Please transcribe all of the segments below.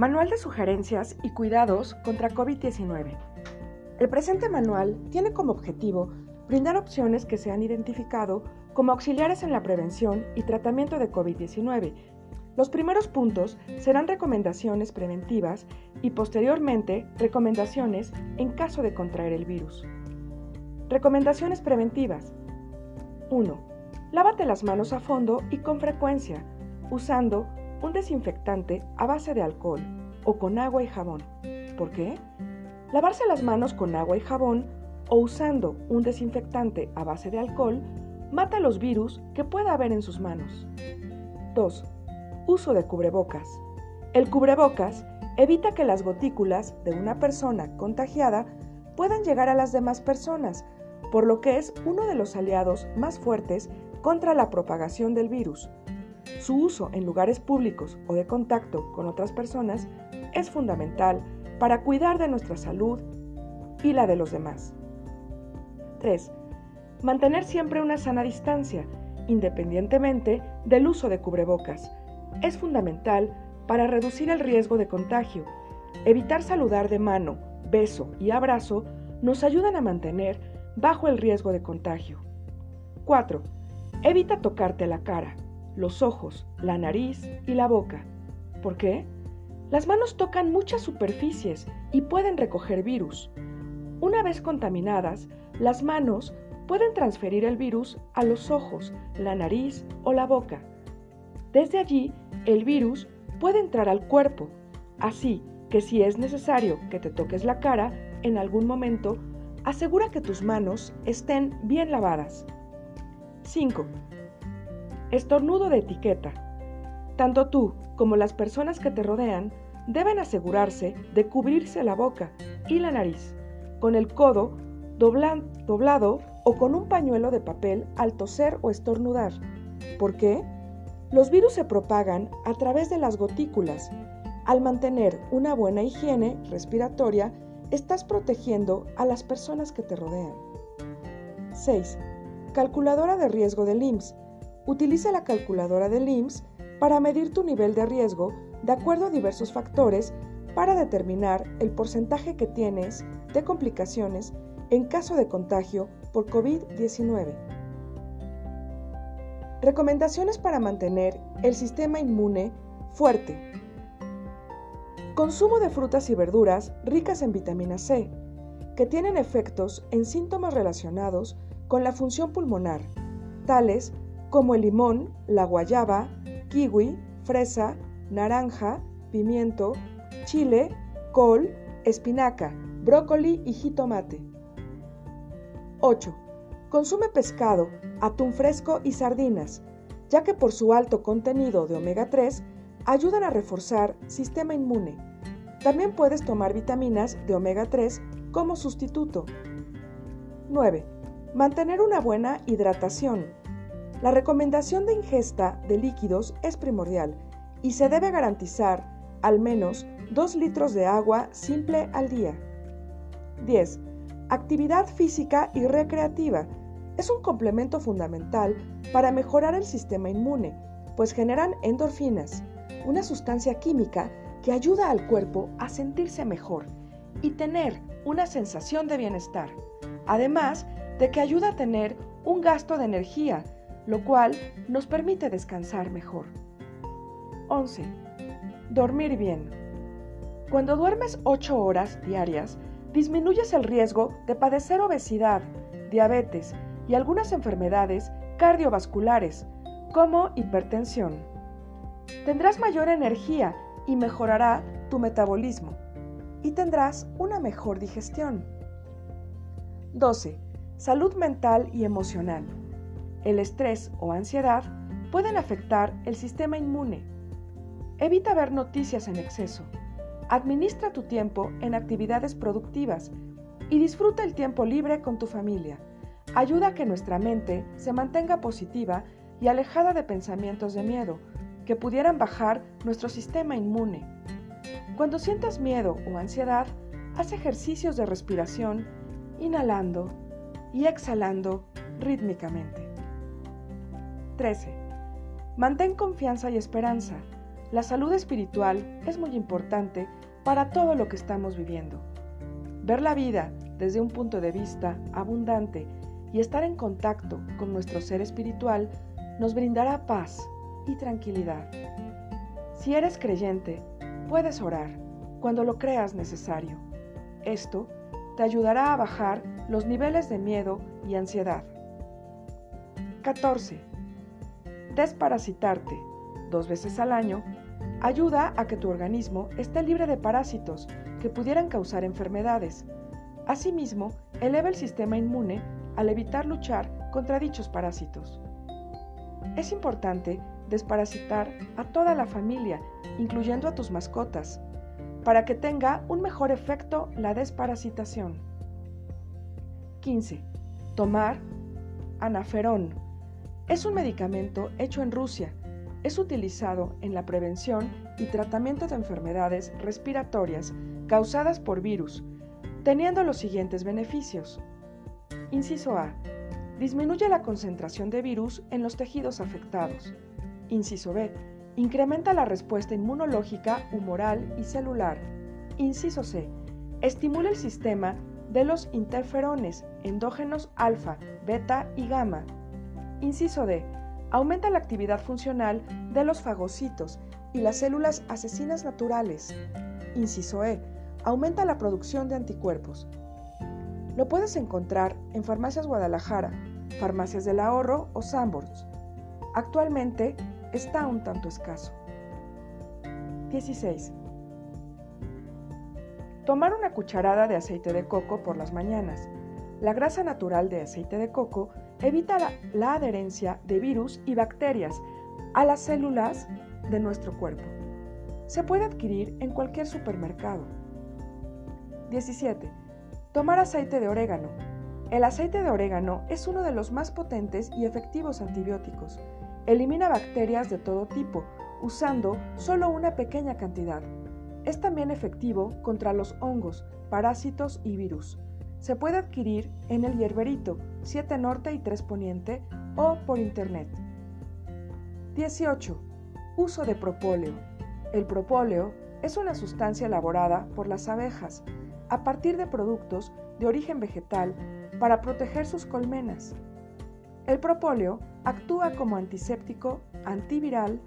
Manual de sugerencias y cuidados contra COVID-19. El presente manual tiene como objetivo brindar opciones que se han identificado como auxiliares en la prevención y tratamiento de COVID-19. Los primeros puntos serán recomendaciones preventivas y posteriormente recomendaciones en caso de contraer el virus. Recomendaciones preventivas. 1. Lávate las manos a fondo y con frecuencia, usando un desinfectante a base de alcohol o con agua y jabón. ¿Por qué? Lavarse las manos con agua y jabón o usando un desinfectante a base de alcohol mata los virus que pueda haber en sus manos. 2. Uso de cubrebocas. El cubrebocas evita que las gotículas de una persona contagiada puedan llegar a las demás personas, por lo que es uno de los aliados más fuertes contra la propagación del virus. Su uso en lugares públicos o de contacto con otras personas es fundamental para cuidar de nuestra salud y la de los demás. 3. Mantener siempre una sana distancia, independientemente del uso de cubrebocas. Es fundamental para reducir el riesgo de contagio. Evitar saludar de mano, beso y abrazo nos ayudan a mantener bajo el riesgo de contagio. 4. Evita tocarte la cara los ojos, la nariz y la boca. ¿Por qué? Las manos tocan muchas superficies y pueden recoger virus. Una vez contaminadas, las manos pueden transferir el virus a los ojos, la nariz o la boca. Desde allí, el virus puede entrar al cuerpo, así que si es necesario que te toques la cara en algún momento, asegura que tus manos estén bien lavadas. 5. Estornudo de etiqueta. Tanto tú como las personas que te rodean deben asegurarse de cubrirse la boca y la nariz con el codo doblado o con un pañuelo de papel al toser o estornudar. ¿Por qué? Los virus se propagan a través de las gotículas. Al mantener una buena higiene respiratoria, estás protegiendo a las personas que te rodean. 6. Calculadora de riesgo del IMSS Utiliza la calculadora del IMSS para medir tu nivel de riesgo de acuerdo a diversos factores para determinar el porcentaje que tienes de complicaciones en caso de contagio por COVID-19. Recomendaciones para mantener el sistema inmune fuerte. Consumo de frutas y verduras ricas en vitamina C, que tienen efectos en síntomas relacionados con la función pulmonar, tales como el limón, la guayaba, kiwi, fresa, naranja, pimiento, chile, col, espinaca, brócoli y jitomate. 8. Consume pescado, atún fresco y sardinas, ya que por su alto contenido de omega 3 ayudan a reforzar sistema inmune. También puedes tomar vitaminas de omega 3 como sustituto. 9. Mantener una buena hidratación la recomendación de ingesta de líquidos es primordial y se debe garantizar al menos 2 litros de agua simple al día. 10. Actividad física y recreativa es un complemento fundamental para mejorar el sistema inmune, pues generan endorfinas, una sustancia química que ayuda al cuerpo a sentirse mejor y tener una sensación de bienestar, además de que ayuda a tener un gasto de energía lo cual nos permite descansar mejor. 11. Dormir bien. Cuando duermes 8 horas diarias, disminuyes el riesgo de padecer obesidad, diabetes y algunas enfermedades cardiovasculares, como hipertensión. Tendrás mayor energía y mejorará tu metabolismo, y tendrás una mejor digestión. 12. Salud mental y emocional. El estrés o ansiedad pueden afectar el sistema inmune. Evita ver noticias en exceso. Administra tu tiempo en actividades productivas y disfruta el tiempo libre con tu familia. Ayuda a que nuestra mente se mantenga positiva y alejada de pensamientos de miedo que pudieran bajar nuestro sistema inmune. Cuando sientas miedo o ansiedad, haz ejercicios de respiración inhalando y exhalando rítmicamente. 13. Mantén confianza y esperanza. La salud espiritual es muy importante para todo lo que estamos viviendo. Ver la vida desde un punto de vista abundante y estar en contacto con nuestro ser espiritual nos brindará paz y tranquilidad. Si eres creyente, puedes orar cuando lo creas necesario. Esto te ayudará a bajar los niveles de miedo y ansiedad. 14. Desparasitarte dos veces al año ayuda a que tu organismo esté libre de parásitos que pudieran causar enfermedades. Asimismo, eleva el sistema inmune al evitar luchar contra dichos parásitos. Es importante desparasitar a toda la familia, incluyendo a tus mascotas, para que tenga un mejor efecto la desparasitación. 15. Tomar anaferón. Es un medicamento hecho en Rusia. Es utilizado en la prevención y tratamiento de enfermedades respiratorias causadas por virus, teniendo los siguientes beneficios. Inciso A. Disminuye la concentración de virus en los tejidos afectados. Inciso B. Incrementa la respuesta inmunológica, humoral y celular. Inciso C. Estimula el sistema de los interferones endógenos alfa, beta y gamma. Inciso D. Aumenta la actividad funcional de los fagocitos y las células asesinas naturales. Inciso E. Aumenta la producción de anticuerpos. Lo puedes encontrar en Farmacias Guadalajara, Farmacias del Ahorro o Sanborns. Actualmente está un tanto escaso. 16. Tomar una cucharada de aceite de coco por las mañanas. La grasa natural de aceite de coco evita la, adherencia de virus y bacterias a las células de nuestro cuerpo. Se puede adquirir en cualquier supermercado. 17. Tomar aceite de orégano. El aceite de orégano es uno de los más potentes y efectivos antibióticos. Elimina bacterias de todo tipo, usando solo una pequeña cantidad. Es también efectivo contra los hongos, parásitos y virus. Se puede adquirir en el hierberito 7 Norte y 3 Poniente o por internet. 18. Uso de propóleo. El propóleo es una sustancia elaborada por las abejas a partir de productos de origen vegetal para proteger sus colmenas. El propóleo actúa como antiséptico, antiviral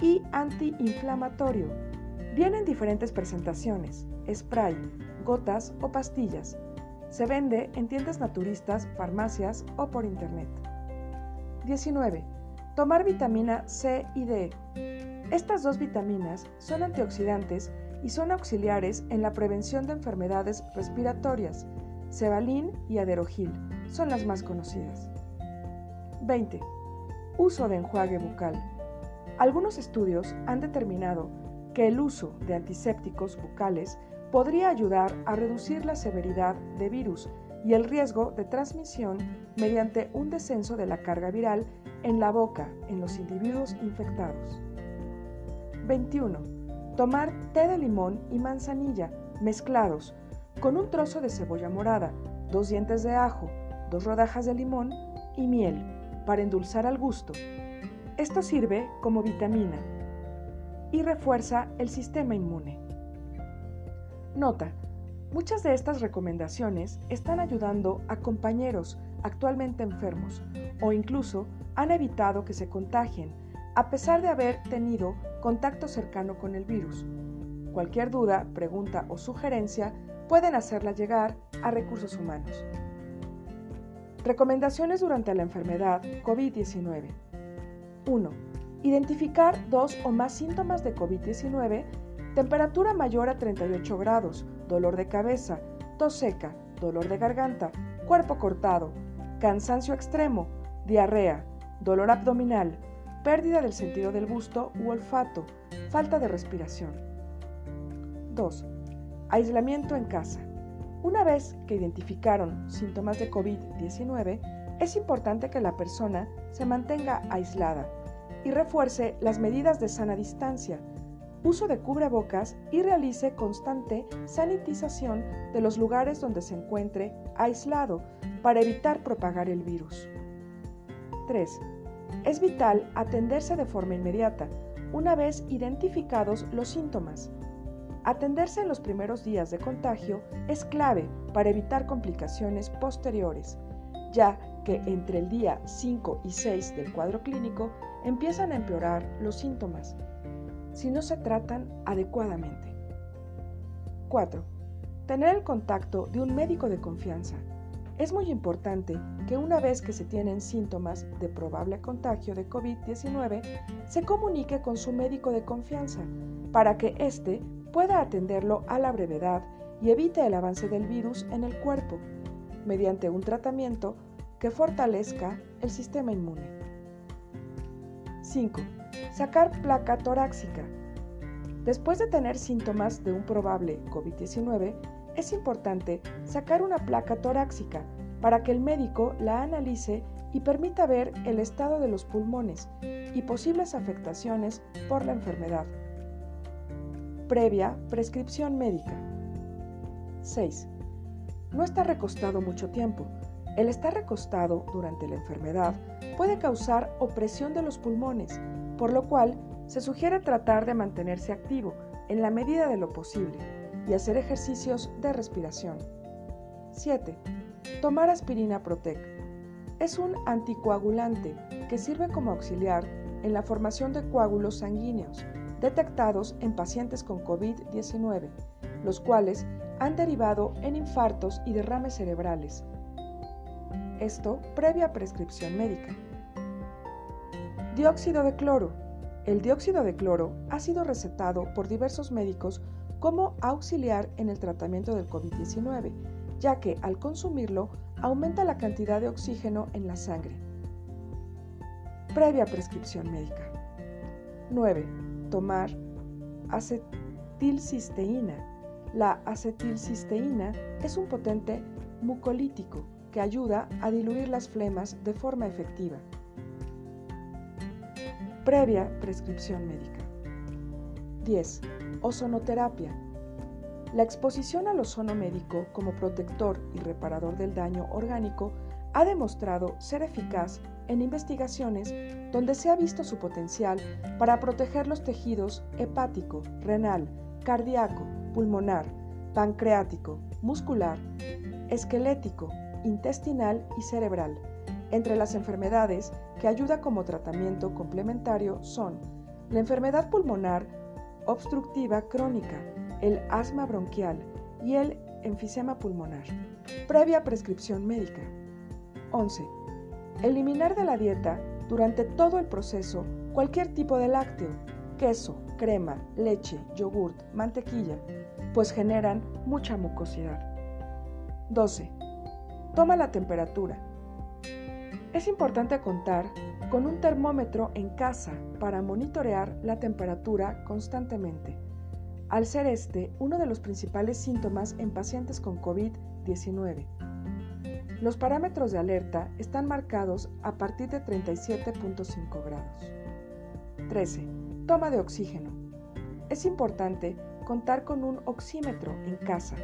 y antiinflamatorio. Viene en diferentes presentaciones, spray, gotas o pastillas. Se vende en tiendas naturistas, farmacias o por internet. 19. Tomar vitamina C y D. Estas dos vitaminas son antioxidantes y son auxiliares en la prevención de enfermedades respiratorias. Cebalín y Aderogil son las más conocidas. 20. Uso de enjuague bucal. Algunos estudios han determinado que el uso de antisépticos bucales podría ayudar a reducir la severidad de virus y el riesgo de transmisión mediante un descenso de la carga viral en la boca en los individuos infectados. 21. Tomar té de limón y manzanilla mezclados con un trozo de cebolla morada, dos dientes de ajo, dos rodajas de limón y miel para endulzar al gusto. Esto sirve como vitamina y refuerza el sistema inmune. Nota, muchas de estas recomendaciones están ayudando a compañeros actualmente enfermos o incluso han evitado que se contagien a pesar de haber tenido contacto cercano con el virus. Cualquier duda, pregunta o sugerencia pueden hacerla llegar a recursos humanos. Recomendaciones durante la enfermedad COVID-19. 1. Identificar dos o más síntomas de COVID-19, temperatura mayor a 38 grados, dolor de cabeza, tos seca, dolor de garganta, cuerpo cortado, cansancio extremo, diarrea, dolor abdominal, pérdida del sentido del gusto u olfato, falta de respiración. 2. Aislamiento en casa. Una vez que identificaron síntomas de COVID-19, es importante que la persona se mantenga aislada y refuerce las medidas de sana distancia, uso de cubrebocas y realice constante sanitización de los lugares donde se encuentre aislado para evitar propagar el virus. 3. Es vital atenderse de forma inmediata. una vez identificados los síntomas. Atenderse en los primeros días de contagio es clave para evitar complicaciones posteriores, ya que entre el día 5 y 6 del cuadro clínico empiezan a empeorar los síntomas, si no se tratan adecuadamente. 4. Tener el contacto de un médico de confianza. Es muy importante que una vez que se tienen síntomas de probable contagio de COVID-19, se comunique con su médico de confianza para que éste pueda atenderlo a la brevedad y evite el avance del virus en el cuerpo, mediante un tratamiento que fortalezca el sistema inmune. 5. Sacar placa torácica. Después de tener síntomas de un probable COVID-19, es importante sacar una placa torácica para que el médico la analice y permita ver el estado de los pulmones y posibles afectaciones por la enfermedad previa prescripción médica. 6. No estar recostado mucho tiempo. El estar recostado durante la enfermedad puede causar opresión de los pulmones, por lo cual se sugiere tratar de mantenerse activo en la medida de lo posible y hacer ejercicios de respiración. 7. Tomar aspirina Protec. Es un anticoagulante que sirve como auxiliar en la formación de coágulos sanguíneos detectados en pacientes con COVID-19, los cuales han derivado en infartos y derrames cerebrales. Esto previa prescripción médica. Dióxido de cloro. El dióxido de cloro ha sido recetado por diversos médicos como auxiliar en el tratamiento del COVID-19, ya que al consumirlo aumenta la cantidad de oxígeno en la sangre. Previa prescripción médica. 9 tomar acetilcisteína. La acetilcisteína es un potente mucolítico que ayuda a diluir las flemas de forma efectiva. Previa prescripción médica. 10. Ozonoterapia. La exposición al ozono médico como protector y reparador del daño orgánico ha demostrado ser eficaz en investigaciones donde se ha visto su potencial para proteger los tejidos hepático, renal, cardíaco, pulmonar, pancreático, muscular, esquelético, intestinal y cerebral. Entre las enfermedades que ayuda como tratamiento complementario son la enfermedad pulmonar obstructiva crónica, el asma bronquial y el enfisema pulmonar. Previa prescripción médica. 11. Eliminar de la dieta durante todo el proceso cualquier tipo de lácteo, queso, crema, leche, yogurt, mantequilla, pues generan mucha mucosidad. 12. Toma la temperatura. Es importante contar con un termómetro en casa para monitorear la temperatura constantemente, al ser este uno de los principales síntomas en pacientes con COVID-19. Los parámetros de alerta están marcados a partir de 37.5 grados. 13. Toma de oxígeno. Es importante contar con un oxímetro en casa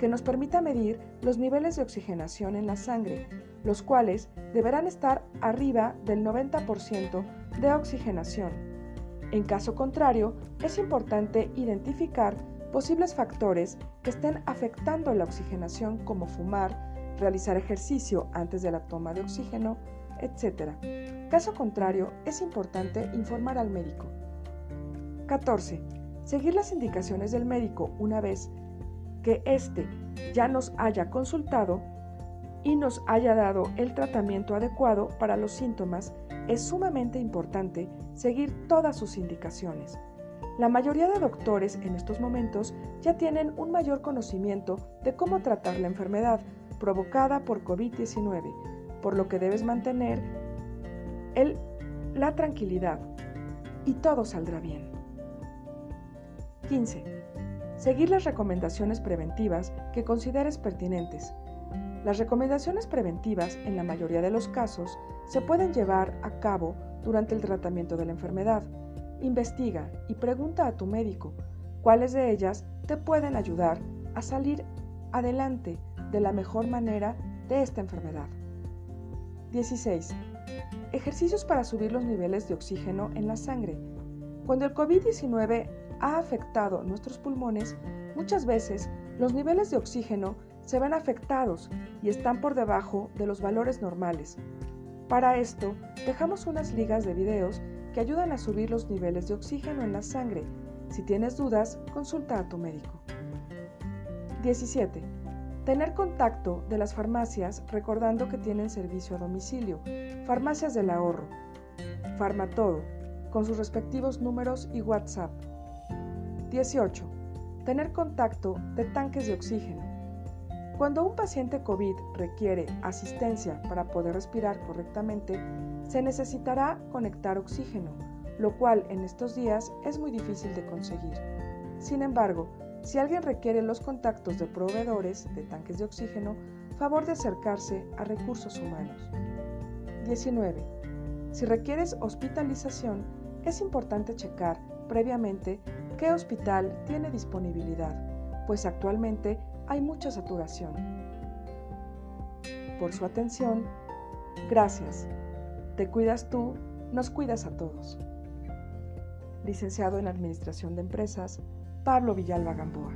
que nos permita medir los niveles de oxigenación en la sangre, los cuales deberán estar arriba del 90% de oxigenación. En caso contrario, es importante identificar posibles factores que estén afectando la oxigenación como fumar, realizar ejercicio antes de la toma de oxígeno, etc. Caso contrario, es importante informar al médico. 14. Seguir las indicaciones del médico una vez que éste ya nos haya consultado y nos haya dado el tratamiento adecuado para los síntomas, es sumamente importante seguir todas sus indicaciones. La mayoría de doctores en estos momentos ya tienen un mayor conocimiento de cómo tratar la enfermedad, provocada por COVID-19, por lo que debes mantener el, la tranquilidad y todo saldrá bien. 15. Seguir las recomendaciones preventivas que consideres pertinentes. Las recomendaciones preventivas, en la mayoría de los casos, se pueden llevar a cabo durante el tratamiento de la enfermedad. Investiga y pregunta a tu médico cuáles de ellas te pueden ayudar a salir adelante de la mejor manera de esta enfermedad. 16. Ejercicios para subir los niveles de oxígeno en la sangre. Cuando el COVID-19 ha afectado nuestros pulmones, muchas veces los niveles de oxígeno se ven afectados y están por debajo de los valores normales. Para esto, dejamos unas ligas de videos que ayudan a subir los niveles de oxígeno en la sangre. Si tienes dudas, consulta a tu médico. 17. Tener contacto de las farmacias recordando que tienen servicio a domicilio. Farmacias del ahorro. Farmatodo, con sus respectivos números y WhatsApp. 18. Tener contacto de tanques de oxígeno. Cuando un paciente COVID requiere asistencia para poder respirar correctamente, se necesitará conectar oxígeno, lo cual en estos días es muy difícil de conseguir. Sin embargo, si alguien requiere los contactos de proveedores de tanques de oxígeno, favor de acercarse a recursos humanos. 19. Si requieres hospitalización, es importante checar previamente qué hospital tiene disponibilidad, pues actualmente hay mucha saturación. Por su atención, gracias. Te cuidas tú, nos cuidas a todos. Licenciado en Administración de Empresas, Pablo Villalba Gamboa.